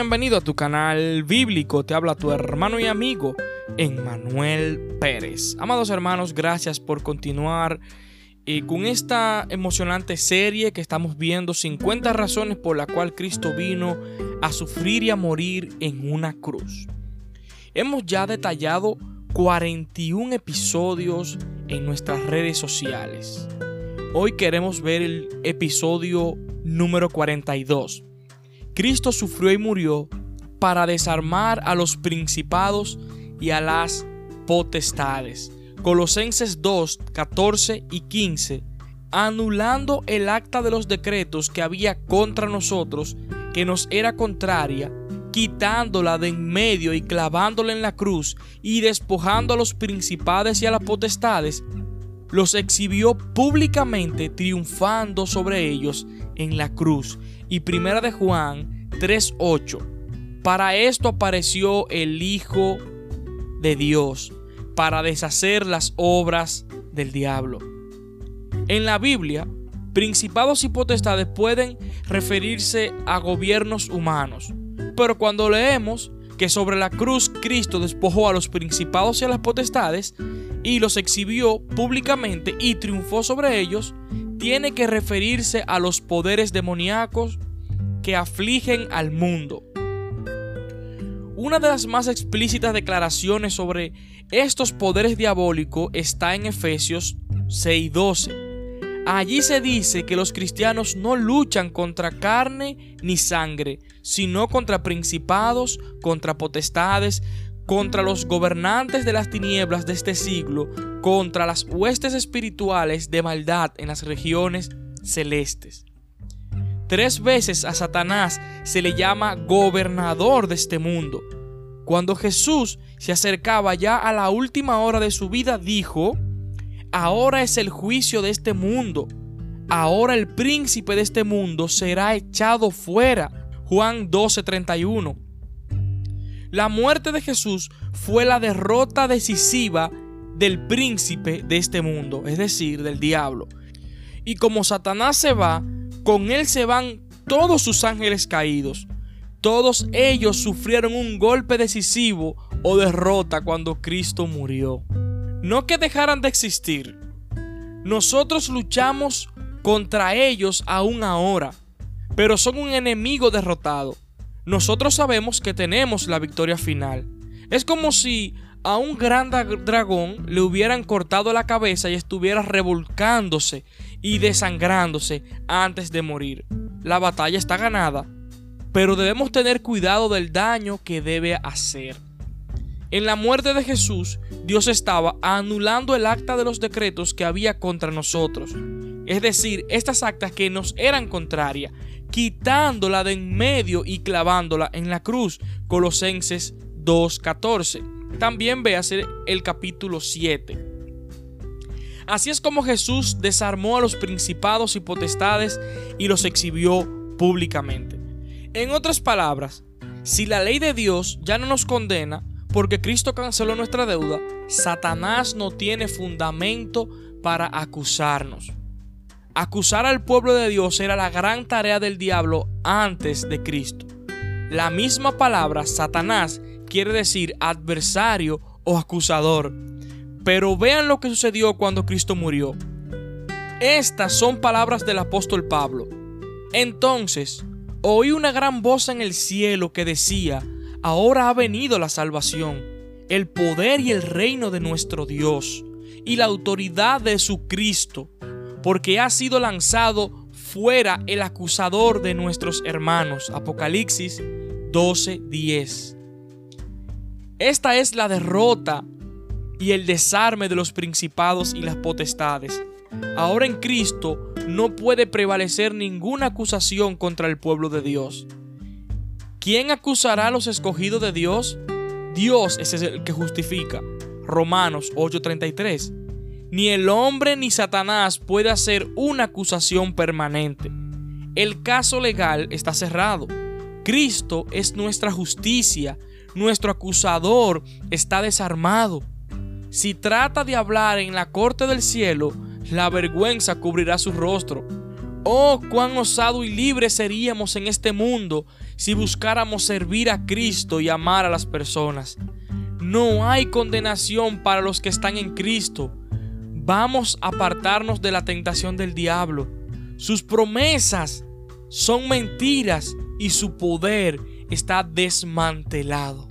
bienvenido a tu canal bíblico. Te habla tu hermano y amigo Emmanuel Pérez. Amados hermanos, gracias por continuar eh, con esta emocionante serie que estamos viendo 50 razones por la cual Cristo vino a sufrir y a morir en una cruz. Hemos ya detallado 41 episodios en nuestras redes sociales. Hoy queremos ver el episodio número 42. Cristo sufrió y murió para desarmar a los principados y a las potestades. Colosenses 2, 14 y 15, anulando el acta de los decretos que había contra nosotros, que nos era contraria, quitándola de en medio y clavándola en la cruz, y despojando a los principados y a las potestades, los exhibió públicamente triunfando sobre ellos en la cruz. Y primera de Juan 3:8. Para esto apareció el Hijo de Dios, para deshacer las obras del diablo. En la Biblia, principados y potestades pueden referirse a gobiernos humanos, pero cuando leemos que sobre la cruz Cristo despojó a los principados y a las potestades, y los exhibió públicamente y triunfó sobre ellos, tiene que referirse a los poderes demoníacos afligen al mundo. Una de las más explícitas declaraciones sobre estos poderes diabólicos está en Efesios 6:12. Allí se dice que los cristianos no luchan contra carne ni sangre, sino contra principados, contra potestades, contra los gobernantes de las tinieblas de este siglo, contra las huestes espirituales de maldad en las regiones celestes. Tres veces a Satanás se le llama gobernador de este mundo. Cuando Jesús se acercaba ya a la última hora de su vida, dijo, ahora es el juicio de este mundo, ahora el príncipe de este mundo será echado fuera. Juan 12:31. La muerte de Jesús fue la derrota decisiva del príncipe de este mundo, es decir, del diablo. Y como Satanás se va, con él se van todos sus ángeles caídos. Todos ellos sufrieron un golpe decisivo o derrota cuando Cristo murió. No que dejaran de existir. Nosotros luchamos contra ellos aún ahora, pero son un enemigo derrotado nosotros sabemos que tenemos la victoria final. Es como si a un gran dragón le hubieran cortado la cabeza y estuviera revolcándose y desangrándose antes de morir. La batalla está ganada, pero debemos tener cuidado del daño que debe hacer. En la muerte de Jesús, Dios estaba anulando el acta de los decretos que había contra nosotros, es decir, estas actas que nos eran contrarias, quitándola de en medio y clavándola en la cruz. Colosenses 2.14. También véase el capítulo 7. Así es como Jesús desarmó a los principados y potestades y los exhibió públicamente. En otras palabras, si la ley de Dios ya no nos condena porque Cristo canceló nuestra deuda, Satanás no tiene fundamento para acusarnos. Acusar al pueblo de Dios era la gran tarea del diablo antes de Cristo. La misma palabra Satanás quiere decir adversario o acusador. Pero vean lo que sucedió cuando Cristo murió. Estas son palabras del apóstol Pablo. Entonces, oí una gran voz en el cielo que decía, ahora ha venido la salvación, el poder y el reino de nuestro Dios, y la autoridad de su Cristo porque ha sido lanzado fuera el acusador de nuestros hermanos. Apocalipsis 12:10. Esta es la derrota y el desarme de los principados y las potestades. Ahora en Cristo no puede prevalecer ninguna acusación contra el pueblo de Dios. ¿Quién acusará a los escogidos de Dios? Dios es el que justifica. Romanos 8:33 ni el hombre ni Satanás puede hacer una acusación permanente. El caso legal está cerrado. Cristo es nuestra justicia, nuestro acusador está desarmado. Si trata de hablar en la corte del cielo, la vergüenza cubrirá su rostro. Oh, cuán osado y libre seríamos en este mundo si buscáramos servir a Cristo y amar a las personas. No hay condenación para los que están en Cristo. Vamos a apartarnos de la tentación del diablo. Sus promesas son mentiras y su poder está desmantelado.